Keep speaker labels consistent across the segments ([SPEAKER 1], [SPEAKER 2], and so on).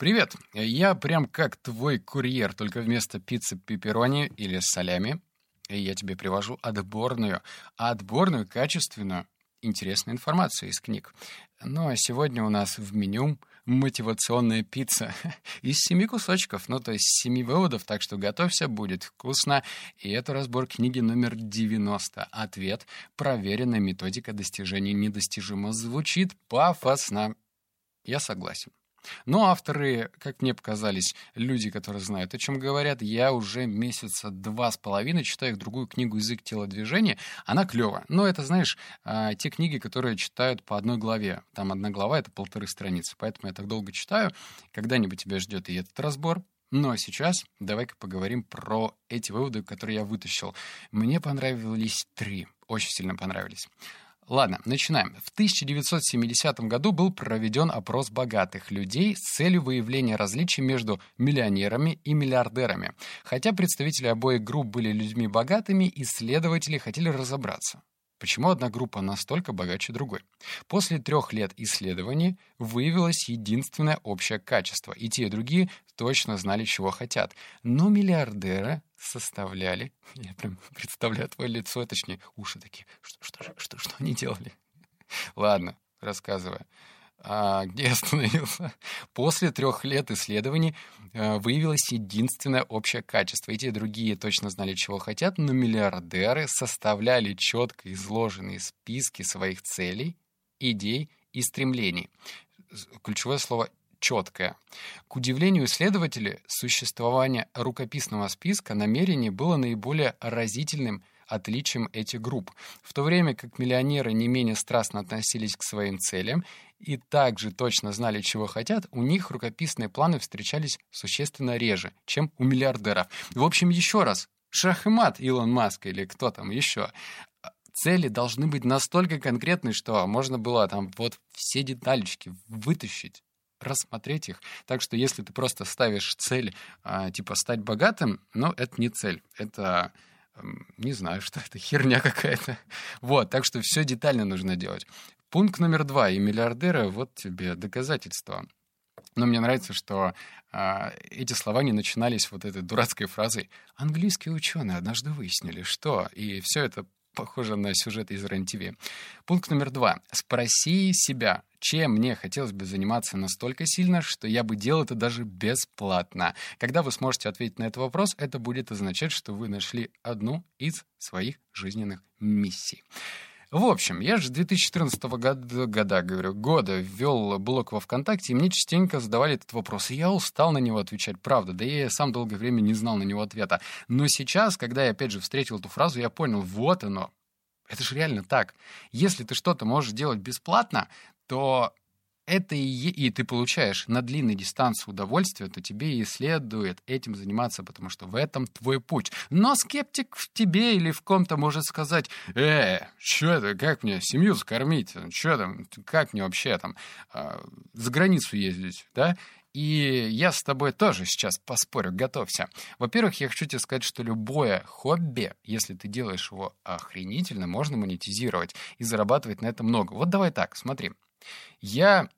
[SPEAKER 1] Привет! Я прям как твой курьер, только вместо пиццы пепперони или солями я тебе привожу отборную, отборную, качественную, интересную информацию из книг. Ну а сегодня у нас в меню мотивационная пицца из семи кусочков, ну то есть семи выводов, так что готовься, будет вкусно. И это разбор книги номер 90. Ответ. Проверенная методика достижения недостижимо. Звучит пафосно. Я согласен. Но авторы, как мне показались, люди, которые знают, о чем говорят, я уже месяца два с половиной читаю их другую книгу «Язык телодвижения». Она клевая. Но это, знаешь, а, те книги, которые читают по одной главе. Там одна глава — это полторы страницы. Поэтому я так долго читаю. Когда-нибудь тебя ждет и этот разбор. Но сейчас давай-ка поговорим про эти выводы, которые я вытащил. Мне понравились три. Очень сильно понравились. Ладно, начинаем. В 1970 году был проведен опрос богатых людей с целью выявления различий между миллионерами и миллиардерами. Хотя представители обоих групп были людьми богатыми, исследователи хотели разобраться. Почему одна группа настолько богаче другой? После трех лет исследований выявилось единственное общее качество. И те, и другие точно знали, чего хотят. Но миллиардеры составляли... Я прям представляю твое лицо, точнее, уши такие. Что, что, что, что, они делали? Ладно, рассказывай. А, где я остановился? После трех лет исследований а, выявилось единственное общее качество. Эти другие точно знали, чего хотят, но миллиардеры составляли четко изложенные списки своих целей, идей и стремлений. Ключевое слово четкое. К удивлению исследователей, существование рукописного списка намерений было наиболее разительным отличием этих групп, в то время как миллионеры не менее страстно относились к своим целям и также точно знали, чего хотят, у них рукописные планы встречались существенно реже, чем у миллиардеров. В общем, еще раз, шах и мат Илон Маск или кто там еще. Цели должны быть настолько конкретны, что можно было там вот все деталечки вытащить рассмотреть их. Так что если ты просто ставишь цель, а, типа стать богатым, но это не цель. Это не знаю, что это, херня какая-то. Вот, так что все детально нужно делать. Пункт номер два. И миллиардеры, вот тебе доказательство. Но мне нравится, что э, эти слова не начинались вот этой дурацкой фразой «английские ученые однажды выяснили, что...» И все это похоже на сюжет из РЕН-ТВ. Пункт номер два. Спроси себя, чем мне хотелось бы заниматься настолько сильно, что я бы делал это даже бесплатно. Когда вы сможете ответить на этот вопрос, это будет означать, что вы нашли одну из своих жизненных миссий. В общем, я же 2014 года, года, говорю, года ввел блог во ВКонтакте, и мне частенько задавали этот вопрос. И я устал на него отвечать, правда. Да я сам долгое время не знал на него ответа. Но сейчас, когда я опять же встретил эту фразу, я понял, вот оно. Это же реально так. Если ты что-то можешь делать бесплатно, то это и, и ты получаешь на длинной дистанции удовольствие, то тебе и следует этим заниматься, потому что в этом твой путь. Но скептик в тебе или в ком-то может сказать, э, что это, как мне семью скормить, что там, как мне вообще там э, за границу ездить, да? И я с тобой тоже сейчас поспорю, готовься. Во-первых, я хочу тебе сказать, что любое хобби, если ты делаешь его охренительно, можно монетизировать и зарабатывать на это много. Вот давай так, смотри. Я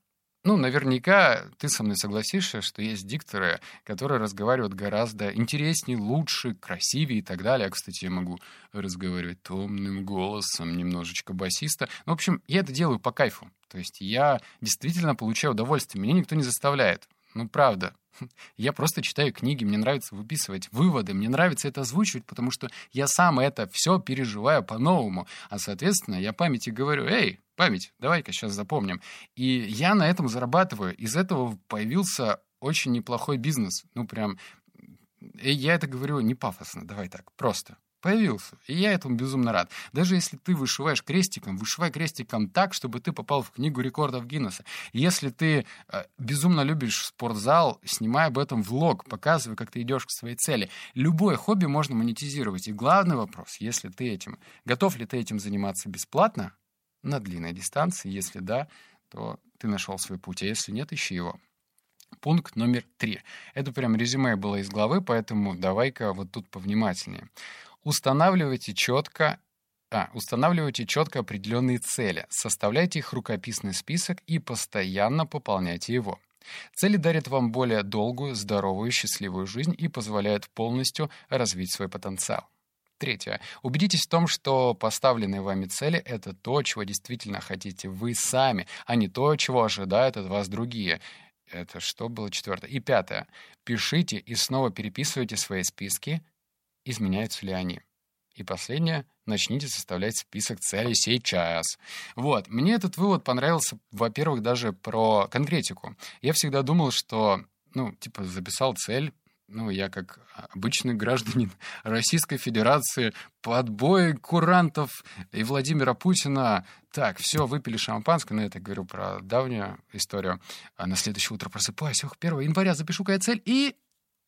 [SPEAKER 1] ну, наверняка ты со мной согласишься, что есть дикторы, которые разговаривают гораздо интереснее, лучше, красивее и так далее. А, кстати, я могу разговаривать томным голосом, немножечко басиста. Ну, в общем, я это делаю по кайфу. То есть я действительно получаю удовольствие. Меня никто не заставляет. Ну, правда. Я просто читаю книги, мне нравится выписывать выводы, мне нравится это озвучивать, потому что я сам это все переживаю по-новому. А, соответственно, я памяти говорю, эй, память, давай-ка сейчас запомним. И я на этом зарабатываю. Из этого появился очень неплохой бизнес. Ну, прям, я это говорю не пафосно, давай так, просто появился. И я этому безумно рад. Даже если ты вышиваешь крестиком, вышивай крестиком так, чтобы ты попал в книгу рекордов Гиннесса. Если ты э, безумно любишь спортзал, снимай об этом влог, показывай, как ты идешь к своей цели. Любое хобби можно монетизировать. И главный вопрос, если ты этим, готов ли ты этим заниматься бесплатно на длинной дистанции? Если да, то ты нашел свой путь, а если нет, ищи его. Пункт номер три. Это прям резюме было из главы, поэтому давай-ка вот тут повнимательнее. Устанавливайте четко а, устанавливайте четко определенные цели, составляйте их рукописный список и постоянно пополняйте его. Цели дарят вам более долгую, здоровую, счастливую жизнь и позволяют полностью развить свой потенциал. Третье. Убедитесь в том, что поставленные вами цели — это то, чего действительно хотите вы сами, а не то, чего ожидают от вас другие. Это что было четвертое? И пятое. Пишите и снова переписывайте свои списки, изменяются ли они. И последнее. Начните составлять список целей сейчас. Вот. Мне этот вывод понравился, во-первых, даже про конкретику. Я всегда думал, что, ну, типа, записал цель, ну, я как обычный гражданин Российской Федерации под бой курантов и Владимира Путина. Так, все, выпили шампанское, ну, я так говорю про давнюю историю. А на следующее утро просыпаюсь, ох, 1 января запишу-ка я цель, и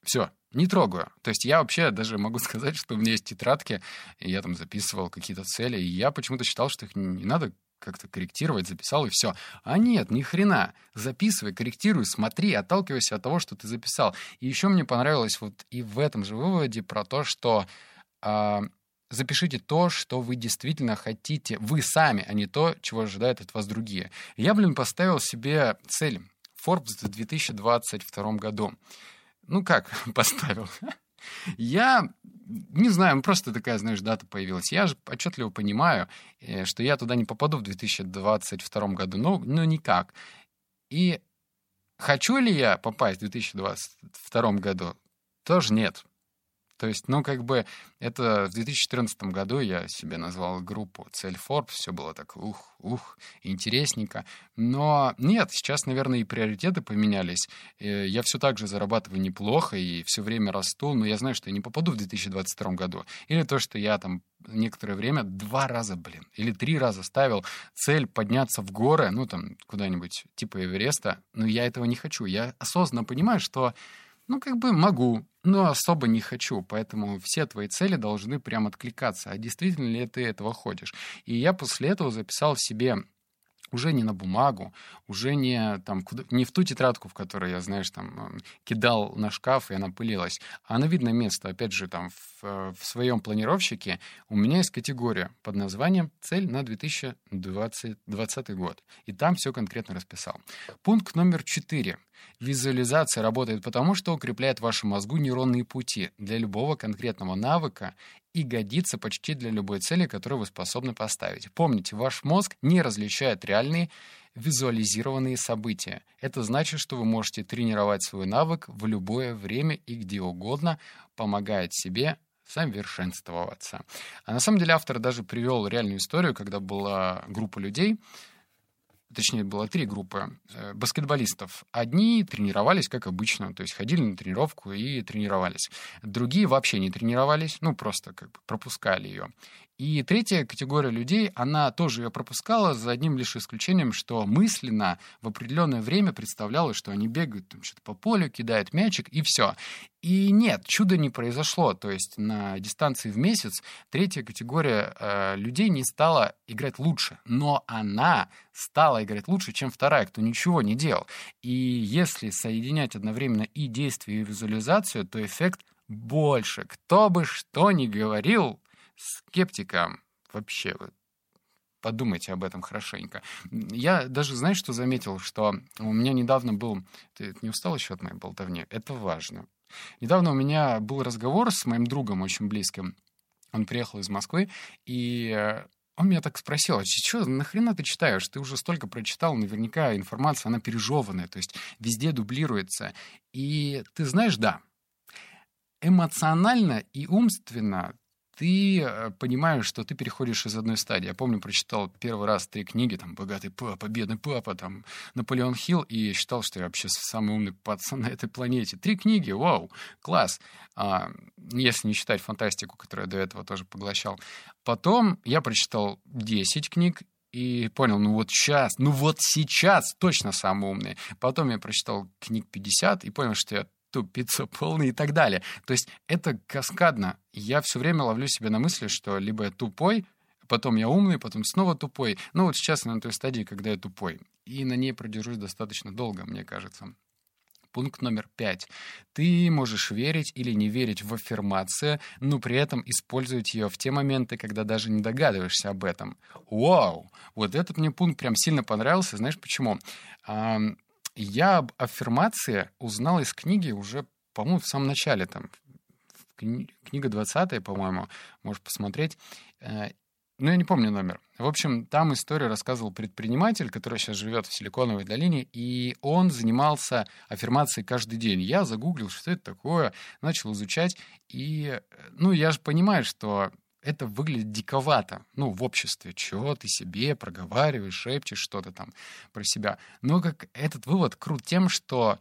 [SPEAKER 1] все, не трогаю. То есть я вообще даже могу сказать, что у меня есть тетрадки, и я там записывал какие-то цели, и я почему-то считал, что их не надо как-то корректировать, записал и все. А нет, ни хрена. Записывай, корректируй, смотри, отталкивайся от того, что ты записал. И еще мне понравилось вот и в этом же выводе про то, что э, запишите то, что вы действительно хотите, вы сами, а не то, чего ожидают от вас другие. Я, блин, поставил себе цель Forbes в 2022 году. Ну как поставил? Я не знаю, просто такая, знаешь, дата появилась. Я же отчетливо понимаю, э, что я туда не попаду в 2022 году, но, но никак. И хочу ли я попасть в 2022 году? Тоже нет. То есть, ну, как бы, это в 2014 году я себе назвал группу «Цель Forbes», все было так ух, ух, интересненько. Но нет, сейчас, наверное, и приоритеты поменялись. Э, я все так же зарабатываю неплохо и все время расту, но я знаю, что я не попаду в 2022 году. Или то, что я там некоторое время два раза, блин, или три раза ставил цель подняться в горы, ну, там, куда-нибудь типа Эвереста, но я этого не хочу. Я осознанно понимаю, что ну, как бы могу, но особо не хочу. Поэтому все твои цели должны прям откликаться. А действительно ли ты этого хочешь? И я после этого записал себе уже не на бумагу, уже не, там, куда, не в ту тетрадку, в которой я, знаешь, там, кидал на шкаф, и она пылилась, а на видное место, опять же, там, в, в своем планировщике у меня есть категория под названием «Цель на 2020, 2020 год». И там все конкретно расписал. Пункт номер четыре. Визуализация работает потому, что укрепляет в вашем мозгу нейронные пути для любого конкретного навыка и годится почти для любой цели, которую вы способны поставить. Помните, ваш мозг не различает реальные визуализированные события. Это значит, что вы можете тренировать свой навык в любое время и где угодно, помогая себе совершенствоваться. А на самом деле автор даже привел реальную историю, когда была группа людей, точнее, было три группы э, баскетболистов. Одни тренировались, как обычно, то есть ходили на тренировку и тренировались. Другие вообще не тренировались, ну, просто как бы пропускали ее. И третья категория людей, она тоже ее пропускала за одним лишь исключением, что мысленно в определенное время представляла, что они бегают там, что-то по полю, кидают мячик и все. И нет, чуда не произошло. То есть на дистанции в месяц третья категория э, людей не стала играть лучше, но она стала играть лучше, чем вторая, кто ничего не делал. И если соединять одновременно и действие, и визуализацию, то эффект больше. Кто бы что ни говорил, скептикам вообще подумайте об этом хорошенько. Я даже, знаешь, что заметил, что у меня недавно был... Ты не устал еще от моей болтовни? Это важно. Недавно у меня был разговор с моим другом очень близким. Он приехал из Москвы, и э, он меня так спросил, а что, нахрена ты читаешь? Ты уже столько прочитал, наверняка информация, она пережеванная, то есть везде дублируется. И ты знаешь, да, эмоционально и умственно ты э, понимаешь, что ты переходишь из одной стадии. Я помню, прочитал первый раз три книги, там, «Богатый папа», «Бедный папа», там, «Наполеон Хилл», и считал, что я вообще самый умный пацан на этой планете. Три книги, вау, класс. А, если не считать фантастику, которую я до этого тоже поглощал. Потом я прочитал 10 книг, и понял, ну вот сейчас, ну вот сейчас точно самый умный. Потом я прочитал книг 50 и понял, что я тупица полный и так далее. То есть это каскадно. Я все время ловлю себя на мысли, что либо я тупой, потом я умный, потом снова тупой. Ну вот сейчас на той стадии, когда я тупой. И на ней продержусь достаточно долго, мне кажется. Пункт номер пять. Ты можешь верить или не верить в аффирмацию, но при этом использовать ее в те моменты, когда даже не догадываешься об этом. Вау! Вот этот мне пункт прям сильно понравился. Знаешь почему? Я об аффирмации узнал из книги уже, по-моему, в самом начале, там, книга 20 по-моему, можешь посмотреть. Э, ну, я не помню номер. В общем, там историю рассказывал предприниматель, который сейчас живет в Силиконовой долине, и он занимался аффирмацией каждый день. Я загуглил, что это такое, начал изучать, и, ну, я же понимаю, что это выглядит диковато, ну, в обществе. Чего ты себе проговариваешь, шепчешь что-то там про себя. Но как этот вывод крут тем, что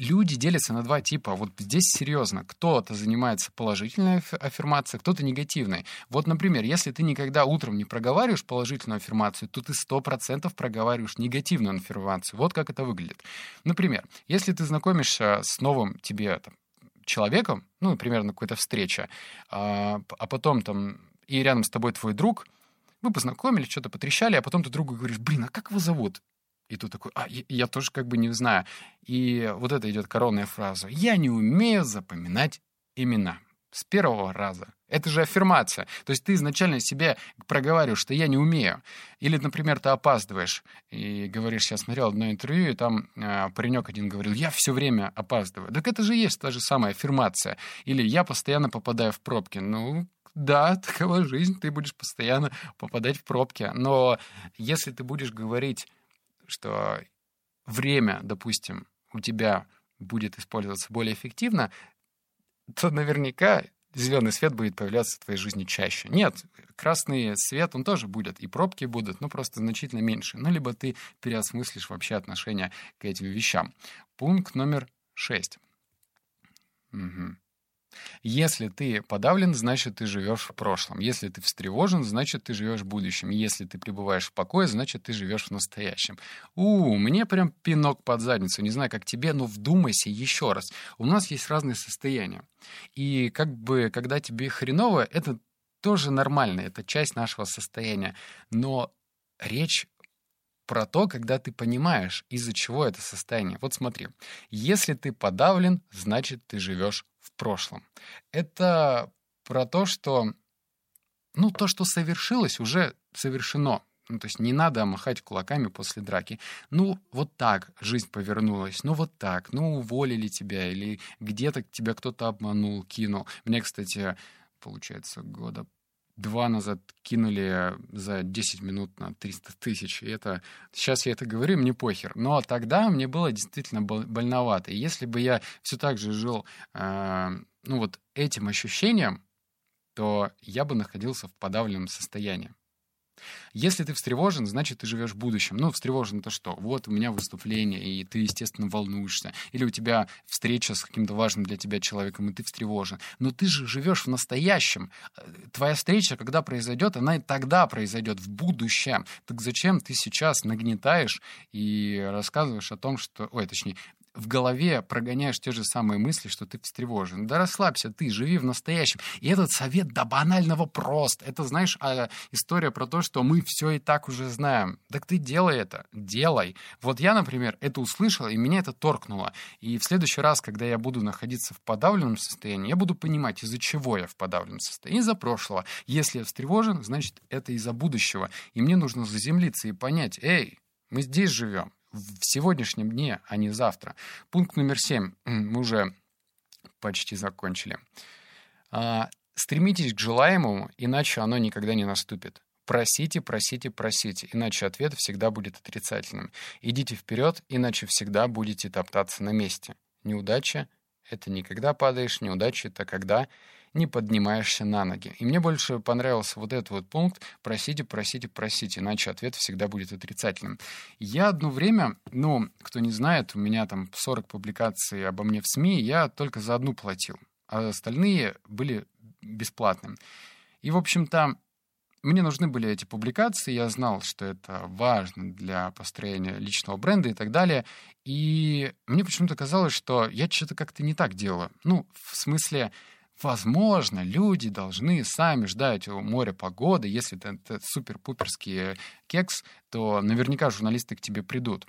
[SPEAKER 1] люди делятся на два типа. Вот здесь серьезно. Кто-то занимается положительной аффирмацией, кто-то негативной. Вот, например, если ты никогда утром не проговариваешь положительную аффирмацию, то ты сто процентов проговариваешь негативную аффирмацию. Вот как это выглядит. Например, если ты знакомишься с новым тебе там, человеком, ну, например, на какой-то встрече, а, а потом там и рядом с тобой твой друг, вы познакомились, что-то потрещали, а потом ты другу говоришь, блин, а как его зовут? И тут такой, а я, я тоже как бы не знаю. И вот это идет коронная фраза. Я не умею запоминать имена с первого раза. Это же аффирмация. То есть ты изначально себе проговариваешь, что я не умею. Или, например, ты опаздываешь и говоришь, я смотрел одно интервью, и там э, паренек один говорил, я все время опаздываю. Так это же есть та же самая аффирмация. Или я постоянно попадаю в пробки. Ну, да, такова жизнь, ты будешь постоянно попадать в пробки. Но если ты будешь говорить что время, допустим, у тебя будет использоваться более эффективно, то наверняка зеленый свет будет появляться в твоей жизни чаще. Нет, красный свет, он тоже будет, и пробки будут, но просто значительно меньше. Ну, либо ты переосмыслишь вообще отношение к этим вещам. Пункт номер шесть. Угу. Если ты подавлен, значит, ты живешь в прошлом. Если ты встревожен, значит, ты живешь в будущем. Если ты пребываешь в покое, значит, ты живешь в настоящем. У, мне прям пинок под задницу. Не знаю, как тебе, но вдумайся еще раз. У нас есть разные состояния. И как бы, когда тебе хреново, это тоже нормально, это часть нашего состояния. Но речь про то, когда ты понимаешь, из-за чего это состояние. Вот смотри, если ты подавлен, значит, ты живешь прошлом. Это про то, что, ну, то, что совершилось, уже совершено. Ну, то есть не надо махать кулаками после драки. Ну, вот так жизнь повернулась, ну, вот так, ну, уволили тебя, или где-то тебя кто-то обманул, кинул. Мне, кстати, получается, года два назад кинули за 10 минут на 300 тысяч. И это... Сейчас я это говорю, мне похер. Но тогда мне было действительно больновато. И если бы я все так же жил, э, ну вот этим ощущением, то я бы находился в подавленном состоянии. Если ты встревожен, значит, ты живешь будущем. Ну, встревожен это что? Вот у меня выступление, и ты, естественно, волнуешься. Или у тебя встреча с каким-то важным для тебя человеком, и ты встревожен. Но ты же живешь в настоящем. Твоя встреча, когда произойдет, она и тогда произойдет, в будущем. Так зачем ты сейчас нагнетаешь и рассказываешь о том, что... Ой, точнее, в голове прогоняешь те же самые мысли, что ты встревожен. Да расслабься, ты живи в настоящем. И этот совет до банального прост. Это, знаешь, а, история про то, что мы все и так уже знаем. Так ты делай это, делай. Вот я, например, это услышал, и меня это торкнуло. И в следующий раз, когда я буду находиться в подавленном состоянии, я буду понимать, из-за чего я в подавленном состоянии. Из-за прошлого. Если я встревожен, значит, это из-за будущего. И мне нужно заземлиться и понять, эй, мы здесь живем в сегодняшнем дне, а не завтра. Пункт номер семь. Мы уже почти закончили. А, стремитесь к желаемому, иначе оно никогда не наступит. Просите, просите, просите, иначе ответ всегда будет отрицательным. Идите вперед, иначе всегда будете топтаться на месте. Неудача — это никогда падаешь, неудача — это когда не поднимаешься на ноги. И мне больше понравился вот этот вот пункт «просите, просите, просите», иначе ответ всегда будет отрицательным. Я одно время, ну, кто не знает, у меня там 40 публикаций обо мне в СМИ, я только за одну платил, а остальные были бесплатным. И, в общем-то, мне нужны были эти публикации, я знал, что это важно для построения личного бренда и так далее. И мне почему-то казалось, что я что-то как-то не так делаю. Ну, в смысле, Возможно, люди должны сами ждать у моря погоды. Если это, это супер-пуперский кекс, то наверняка журналисты к тебе придут.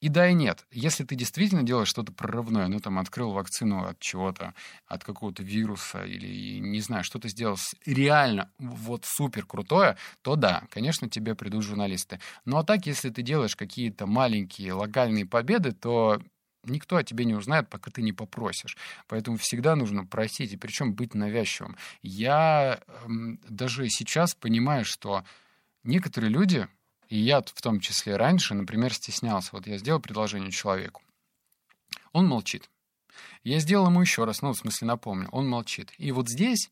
[SPEAKER 1] И да, и нет. Если ты действительно делаешь что-то прорывное, ну, там, открыл вакцину от чего-то, от какого-то вируса или, не знаю, что-то сделал реально вот супер крутое, то да, конечно, тебе придут журналисты. Ну, а так, если ты делаешь какие-то маленькие локальные победы, то никто о тебе не узнает, пока ты не попросишь. Поэтому всегда нужно просить, и причем быть навязчивым. Я эм, даже сейчас понимаю, что некоторые люди, и я в том числе раньше, например, стеснялся. Вот я сделал предложение человеку. Он молчит. Я сделал ему еще раз, ну, в смысле, напомню. Он молчит. И вот здесь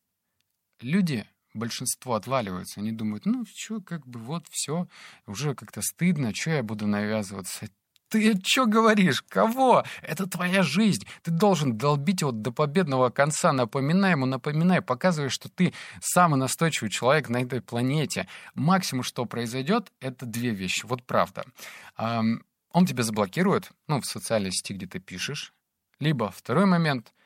[SPEAKER 1] люди, большинство отваливаются. Они думают, ну, что, как бы, вот, все, уже как-то стыдно, что я буду навязываться. Ты что говоришь? Кого? Это твоя жизнь. Ты должен долбить его до победного конца. Напоминай ему, напоминай, показывай, что ты самый настойчивый человек на этой планете. Максимум, что произойдет, это две вещи. Вот правда. Он тебя заблокирует, ну, в социальной сети, где ты пишешь. Либо второй момент —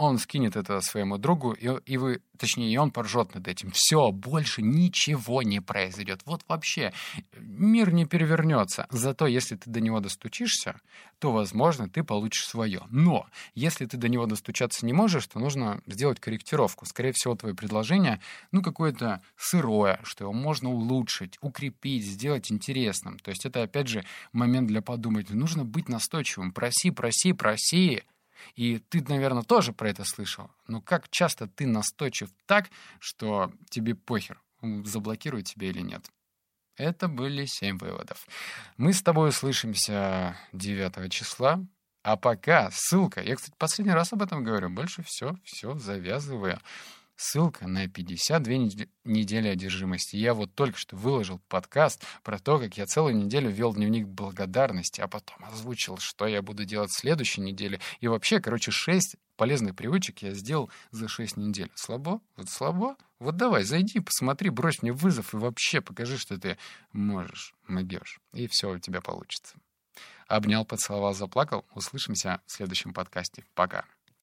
[SPEAKER 1] он скинет это своему другу, и, и вы, точнее, и он поржет над этим. Все, больше ничего не произойдет. Вот вообще мир не перевернется. Зато если ты до него достучишься, то, возможно, ты получишь свое. Но если ты до него достучаться не можешь, то нужно сделать корректировку. Скорее всего, твое предложение, ну, какое-то сырое, что его можно улучшить, укрепить, сделать интересным. То есть это, опять же, момент для подумать. Нужно быть настойчивым. Проси, проси, проси. И ты, наверное, тоже про это слышал. Но как часто ты настойчив так, что тебе похер, заблокируют тебя или нет? Это были семь выводов. Мы с тобой услышимся 9 числа. А пока ссылка. Я, кстати, последний раз об этом говорю. Больше все, все завязываю. Ссылка на 52 недели одержимости. Я вот только что выложил подкаст про то, как я целую неделю вел дневник благодарности, а потом озвучил, что я буду делать в следующей неделе. И вообще, короче, 6 полезных привычек я сделал за 6 недель. Слабо? Вот слабо? Вот давай, зайди, посмотри, брось мне вызов и вообще покажи, что ты можешь, могешь. И все у тебя получится. Обнял, поцеловал, заплакал. Услышимся в следующем подкасте. Пока.